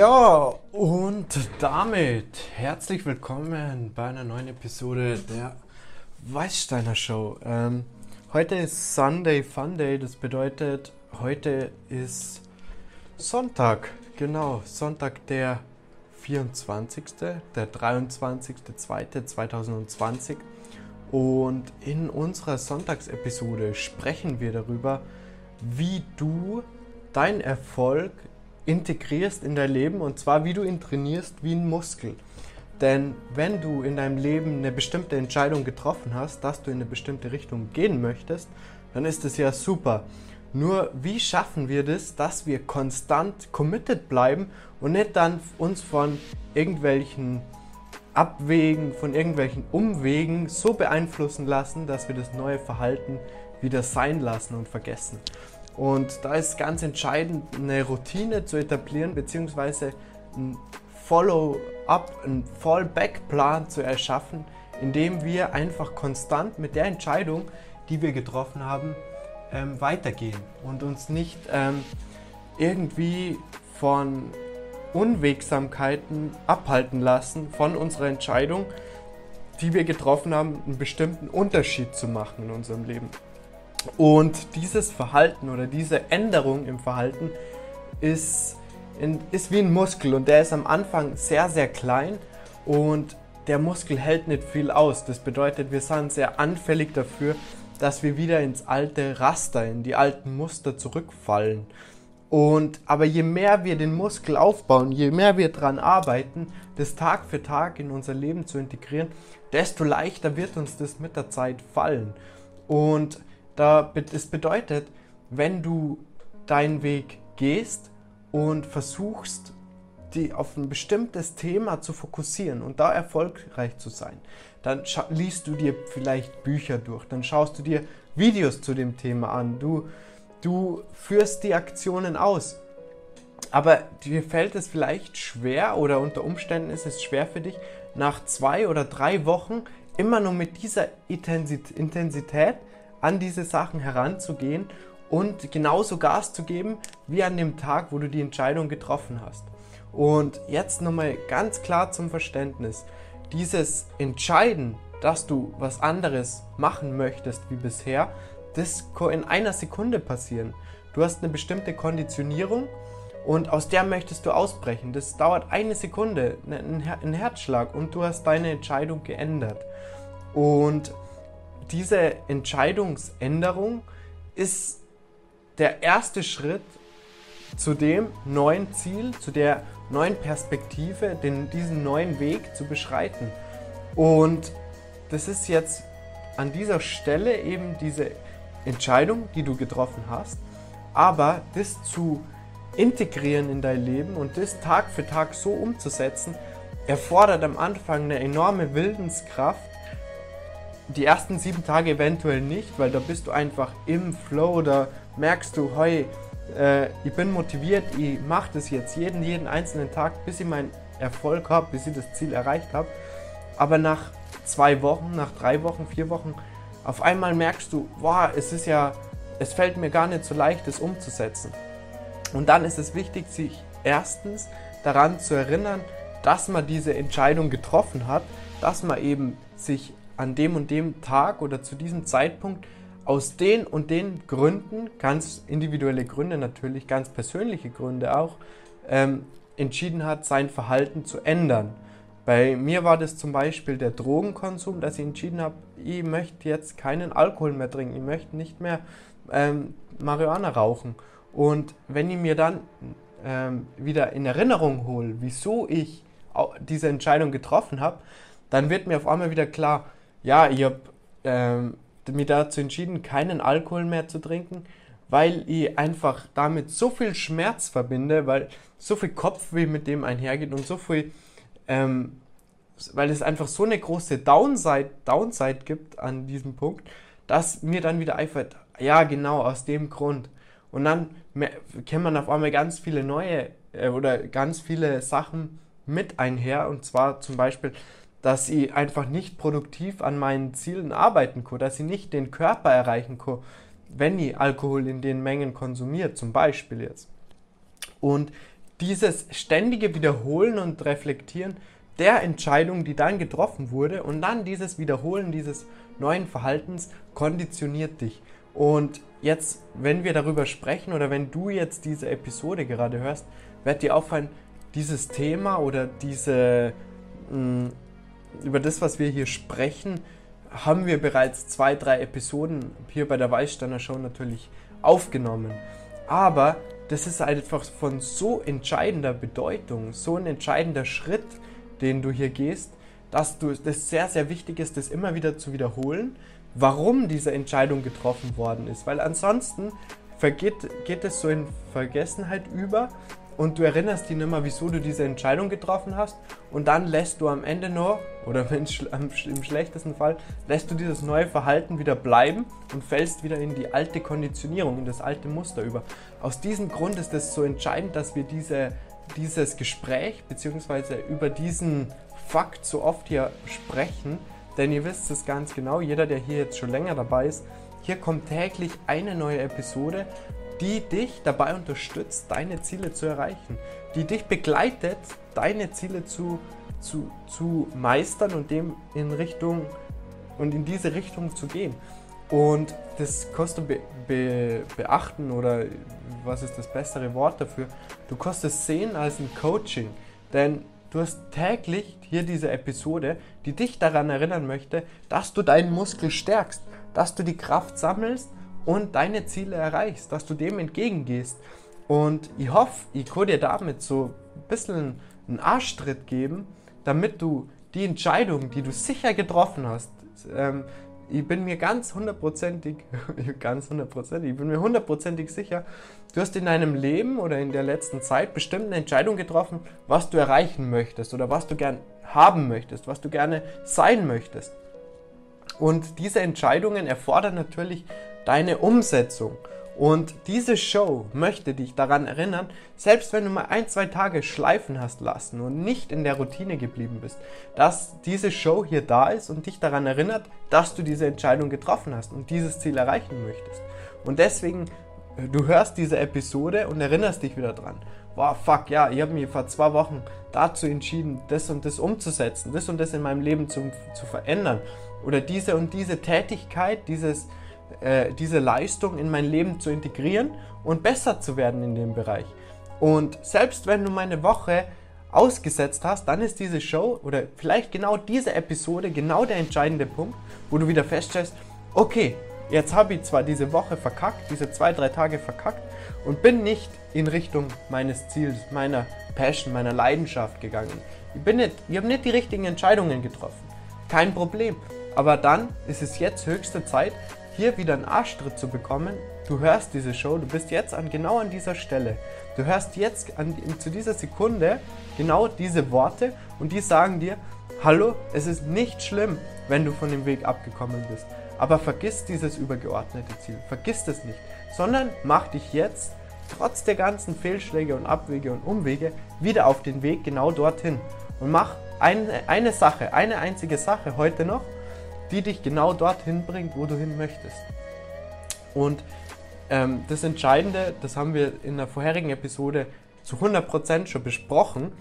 Ja, und damit herzlich willkommen bei einer neuen Episode der Weißsteiner Show. Ähm, heute ist Sunday Fun Day, das bedeutet, heute ist Sonntag, genau, Sonntag der 24., der 23.02.2020. Und in unserer Sonntagsepisode sprechen wir darüber, wie du deinen Erfolg integrierst in dein Leben und zwar wie du ihn trainierst wie ein Muskel. Denn wenn du in deinem Leben eine bestimmte Entscheidung getroffen hast, dass du in eine bestimmte Richtung gehen möchtest, dann ist es ja super. Nur wie schaffen wir das, dass wir konstant committed bleiben und nicht dann uns von irgendwelchen Abwägen, von irgendwelchen Umwegen so beeinflussen lassen, dass wir das neue Verhalten wieder sein lassen und vergessen. Und da ist ganz entscheidend, eine Routine zu etablieren, beziehungsweise ein Follow-up, einen Fallback-Plan zu erschaffen, indem wir einfach konstant mit der Entscheidung, die wir getroffen haben, ähm, weitergehen und uns nicht ähm, irgendwie von Unwegsamkeiten abhalten lassen von unserer Entscheidung, die wir getroffen haben, einen bestimmten Unterschied zu machen in unserem Leben. Und dieses Verhalten oder diese Änderung im Verhalten ist, in, ist wie ein Muskel und der ist am Anfang sehr, sehr klein und der Muskel hält nicht viel aus. Das bedeutet, wir sind sehr anfällig dafür, dass wir wieder ins alte Raster, in die alten Muster zurückfallen. Und aber je mehr wir den Muskel aufbauen, je mehr wir daran arbeiten, das Tag für Tag in unser Leben zu integrieren, desto leichter wird uns das mit der Zeit fallen. Und da, das bedeutet, wenn du deinen Weg gehst und versuchst, die auf ein bestimmtes Thema zu fokussieren und da erfolgreich zu sein, dann liest du dir vielleicht Bücher durch, dann schaust du dir Videos zu dem Thema an, du, du führst die Aktionen aus. Aber dir fällt es vielleicht schwer oder unter Umständen ist es schwer für dich, nach zwei oder drei Wochen immer nur mit dieser Intensität an diese Sachen heranzugehen und genauso Gas zu geben wie an dem Tag, wo du die Entscheidung getroffen hast. Und jetzt nochmal ganz klar zum Verständnis. Dieses Entscheiden, dass du was anderes machen möchtest wie bisher, das kann in einer Sekunde passieren. Du hast eine bestimmte Konditionierung und aus der möchtest du ausbrechen. Das dauert eine Sekunde, ein Herzschlag und du hast deine Entscheidung geändert. Und diese Entscheidungsänderung ist der erste Schritt zu dem neuen Ziel, zu der neuen Perspektive, den, diesen neuen Weg zu beschreiten. Und das ist jetzt an dieser Stelle eben diese Entscheidung, die du getroffen hast, aber das zu integrieren in dein Leben und das Tag für Tag so umzusetzen, erfordert am Anfang eine enorme Wildenskraft die ersten sieben Tage eventuell nicht, weil da bist du einfach im Flow, da merkst du, hey, äh, ich bin motiviert, ich mache das jetzt jeden, jeden einzelnen Tag, bis ich meinen Erfolg habe, bis ich das Ziel erreicht habe. Aber nach zwei Wochen, nach drei Wochen, vier Wochen, auf einmal merkst du, wow, es ist ja, es fällt mir gar nicht so leicht, das umzusetzen. Und dann ist es wichtig, sich erstens daran zu erinnern, dass man diese Entscheidung getroffen hat, dass man eben sich an dem und dem Tag oder zu diesem Zeitpunkt aus den und den Gründen, ganz individuelle Gründe natürlich, ganz persönliche Gründe auch, ähm, entschieden hat, sein Verhalten zu ändern. Bei mir war das zum Beispiel der Drogenkonsum, dass ich entschieden habe, ich möchte jetzt keinen Alkohol mehr trinken, ich möchte nicht mehr ähm, Marihuana rauchen. Und wenn ich mir dann ähm, wieder in Erinnerung hole, wieso ich diese Entscheidung getroffen habe, dann wird mir auf einmal wieder klar, ja, ich habe ähm, mich dazu entschieden, keinen Alkohol mehr zu trinken, weil ich einfach damit so viel Schmerz verbinde, weil so viel Kopfweh mit dem einhergeht und so viel, ähm, weil es einfach so eine große Downside, Downside gibt an diesem Punkt, dass mir dann wieder einfällt, ja genau, aus dem Grund. Und dann kennt man auf einmal ganz viele neue äh, oder ganz viele Sachen mit einher und zwar zum Beispiel, dass ich einfach nicht produktiv an meinen Zielen arbeiten kann, dass ich nicht den Körper erreichen kann, wenn ich Alkohol in den Mengen konsumiere, zum Beispiel jetzt. Und dieses ständige Wiederholen und Reflektieren der Entscheidung, die dann getroffen wurde und dann dieses Wiederholen dieses neuen Verhaltens konditioniert dich. Und jetzt, wenn wir darüber sprechen oder wenn du jetzt diese Episode gerade hörst, wird dir auffallen, dieses Thema oder diese, mm, über das, was wir hier sprechen, haben wir bereits zwei, drei Episoden hier bei der Weißsteiner Show natürlich aufgenommen. Aber das ist einfach von so entscheidender Bedeutung, so ein entscheidender Schritt, den du hier gehst, dass du das sehr, sehr wichtig ist, das immer wieder zu wiederholen, warum diese Entscheidung getroffen worden ist. Weil ansonsten vergeht, geht es so in Vergessenheit über und du erinnerst dich nicht mehr, wieso du diese Entscheidung getroffen hast und dann lässt du am Ende nur, oder im schlechtesten Fall, lässt du dieses neue Verhalten wieder bleiben und fällst wieder in die alte Konditionierung, in das alte Muster über. Aus diesem Grund ist es so entscheidend, dass wir diese, dieses Gespräch bzw. über diesen Fakt so oft hier sprechen, denn ihr wisst es ganz genau, jeder, der hier jetzt schon länger dabei ist, hier kommt täglich eine neue Episode, die dich dabei unterstützt, deine Ziele zu erreichen, die dich begleitet, deine Ziele zu, zu, zu meistern und dem in Richtung und in diese Richtung zu gehen. Und das kostet be, be, beachten oder was ist das bessere Wort dafür? Du kostest sehen als ein Coaching, denn du hast täglich hier diese Episode, die dich daran erinnern möchte, dass du deinen Muskel stärkst, dass du die Kraft sammelst und deine Ziele erreichst, dass du dem entgegengehst. Und ich hoffe, ich kann dir damit so ein bisschen einen Arschtritt geben, damit du die Entscheidung, die du sicher getroffen hast, ähm, ich bin mir ganz hundertprozentig, ganz hundertprozentig, ich bin mir hundertprozentig sicher, du hast in deinem Leben oder in der letzten Zeit bestimmt eine Entscheidung getroffen, was du erreichen möchtest oder was du gern haben möchtest, was du gerne sein möchtest. Und diese Entscheidungen erfordern natürlich deine Umsetzung. Und diese Show möchte dich daran erinnern, selbst wenn du mal ein, zwei Tage schleifen hast lassen und nicht in der Routine geblieben bist, dass diese Show hier da ist und dich daran erinnert, dass du diese Entscheidung getroffen hast und dieses Ziel erreichen möchtest. Und deswegen, äh, du hörst diese Episode und erinnerst dich wieder dran. Boah, fuck, ja, ich habe mich vor zwei Wochen dazu entschieden, das und das umzusetzen, das und das in meinem Leben zu, zu verändern. Oder diese und diese Tätigkeit, dieses, äh, diese Leistung in mein Leben zu integrieren und besser zu werden in dem Bereich. Und selbst wenn du meine Woche ausgesetzt hast, dann ist diese Show oder vielleicht genau diese Episode genau der entscheidende Punkt, wo du wieder feststellst, okay, jetzt habe ich zwar diese Woche verkackt, diese zwei, drei Tage verkackt und bin nicht in Richtung meines Ziels, meiner Passion, meiner Leidenschaft gegangen. Ich, bin nicht, ich habe nicht die richtigen Entscheidungen getroffen. Kein Problem. Aber dann ist es jetzt höchste Zeit, hier wieder einen Arschtritt zu bekommen. Du hörst diese Show, du bist jetzt an, genau an dieser Stelle. Du hörst jetzt an, zu dieser Sekunde genau diese Worte und die sagen dir, hallo, es ist nicht schlimm, wenn du von dem Weg abgekommen bist. Aber vergiss dieses übergeordnete Ziel, vergiss es nicht, sondern mach dich jetzt, trotz der ganzen Fehlschläge und Abwege und Umwege, wieder auf den Weg genau dorthin. Und mach eine, eine Sache, eine einzige Sache heute noch die dich genau dorthin bringt, wo du hin möchtest. Und ähm, das Entscheidende, das haben wir in der vorherigen Episode zu 100% schon besprochen.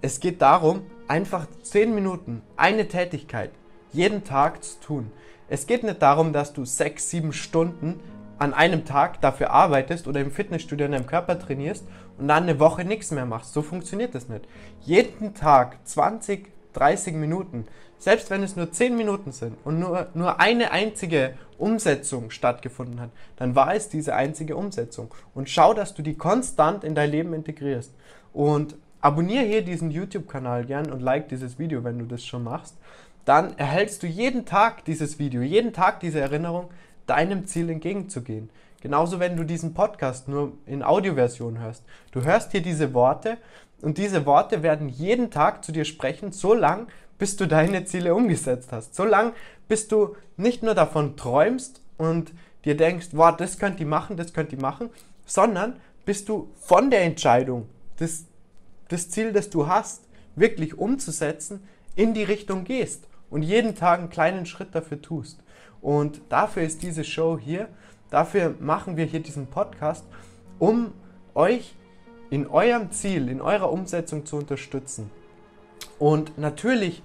Es geht darum, einfach 10 Minuten eine Tätigkeit jeden Tag zu tun. Es geht nicht darum, dass du 6, 7 Stunden an einem Tag dafür arbeitest oder im Fitnessstudio an deinem Körper trainierst und dann eine Woche nichts mehr machst. So funktioniert das nicht. Jeden Tag 20, 30 Minuten selbst wenn es nur 10 Minuten sind und nur, nur eine einzige Umsetzung stattgefunden hat, dann war es diese einzige Umsetzung. Und schau, dass du die konstant in dein Leben integrierst. Und abonniere hier diesen YouTube-Kanal gern und like dieses Video, wenn du das schon machst. Dann erhältst du jeden Tag dieses Video, jeden Tag diese Erinnerung, deinem Ziel entgegenzugehen. Genauso, wenn du diesen Podcast nur in Audioversion hörst. Du hörst hier diese Worte und diese Worte werden jeden Tag zu dir sprechen, so lang, bis du deine Ziele umgesetzt hast. So lange, bis du nicht nur davon träumst und dir denkst, wow, das könnt ihr machen, das könnt ihr machen, sondern bis du von der Entscheidung, das, das Ziel, das du hast, wirklich umzusetzen, in die Richtung gehst und jeden Tag einen kleinen Schritt dafür tust. Und dafür ist diese Show hier, dafür machen wir hier diesen Podcast, um euch in eurem Ziel, in eurer Umsetzung zu unterstützen. Und natürlich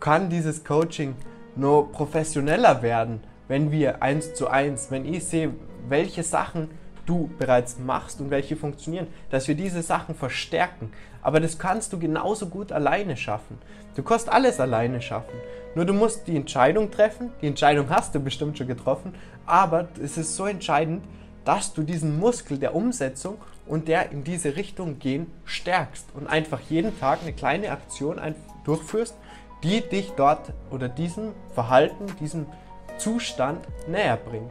kann dieses Coaching nur professioneller werden, wenn wir eins zu eins, wenn ich sehe, welche Sachen du bereits machst und welche funktionieren, dass wir diese Sachen verstärken. Aber das kannst du genauso gut alleine schaffen. Du kannst alles alleine schaffen. Nur du musst die Entscheidung treffen. Die Entscheidung hast du bestimmt schon getroffen. Aber es ist so entscheidend, dass du diesen Muskel der Umsetzung und der in diese Richtung gehen stärkst und einfach jeden Tag eine kleine Aktion durchführst, die dich dort oder diesem Verhalten, diesem Zustand näher bringt.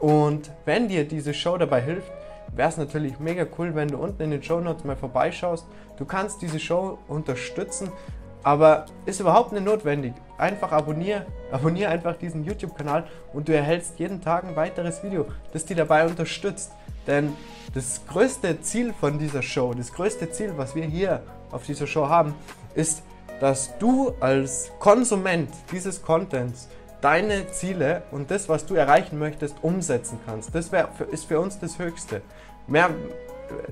Und wenn dir diese Show dabei hilft, wäre es natürlich mega cool, wenn du unten in den Show Notes mal vorbeischaust. Du kannst diese Show unterstützen, aber ist überhaupt nicht notwendig. Einfach abonniere, abonniere einfach diesen YouTube-Kanal und du erhältst jeden Tag ein weiteres Video, das dir dabei unterstützt. Denn das größte Ziel von dieser Show, das größte Ziel, was wir hier auf dieser Show haben, ist, dass du als Konsument dieses Contents deine Ziele und das, was du erreichen möchtest, umsetzen kannst. Das wär, ist für uns das Höchste. Mehr,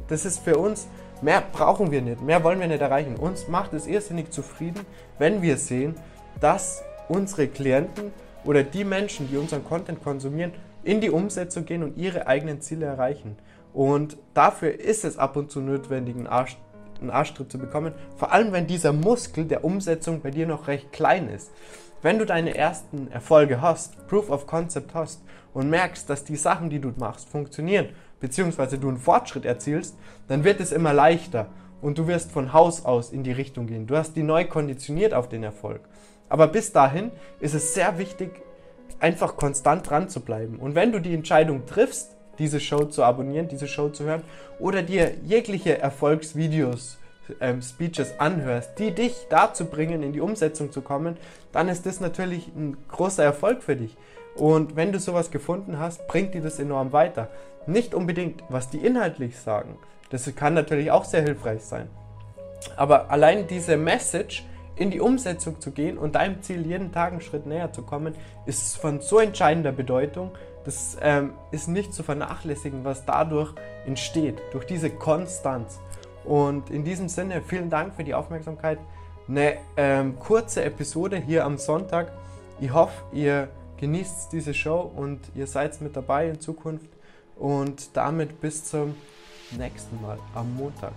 das ist für uns, mehr brauchen wir nicht, mehr wollen wir nicht erreichen. Uns macht es irrsinnig zufrieden, wenn wir sehen, dass unsere Klienten oder die Menschen, die unseren Content konsumieren, in die Umsetzung gehen und ihre eigenen Ziele erreichen. Und dafür ist es ab und zu notwendig, einen, Arsch, einen Arschtritt zu bekommen. Vor allem, wenn dieser Muskel der Umsetzung bei dir noch recht klein ist. Wenn du deine ersten Erfolge hast, Proof of Concept hast und merkst, dass die Sachen, die du machst, funktionieren, beziehungsweise du einen Fortschritt erzielst, dann wird es immer leichter und du wirst von Haus aus in die Richtung gehen. Du hast die neu konditioniert auf den Erfolg. Aber bis dahin ist es sehr wichtig, einfach konstant dran zu bleiben. Und wenn du die Entscheidung triffst, diese Show zu abonnieren, diese Show zu hören oder dir jegliche Erfolgsvideos, ähm, Speeches anhörst, die dich dazu bringen, in die Umsetzung zu kommen, dann ist das natürlich ein großer Erfolg für dich. Und wenn du sowas gefunden hast, bringt dir das enorm weiter. Nicht unbedingt, was die inhaltlich sagen. Das kann natürlich auch sehr hilfreich sein. Aber allein diese Message in die Umsetzung zu gehen und deinem Ziel jeden Tag einen Schritt näher zu kommen, ist von so entscheidender Bedeutung. Das ähm, ist nicht zu vernachlässigen, was dadurch entsteht, durch diese Konstanz. Und in diesem Sinne, vielen Dank für die Aufmerksamkeit. Eine ähm, kurze Episode hier am Sonntag. Ich hoffe, ihr genießt diese Show und ihr seid mit dabei in Zukunft. Und damit bis zum nächsten Mal am Montag.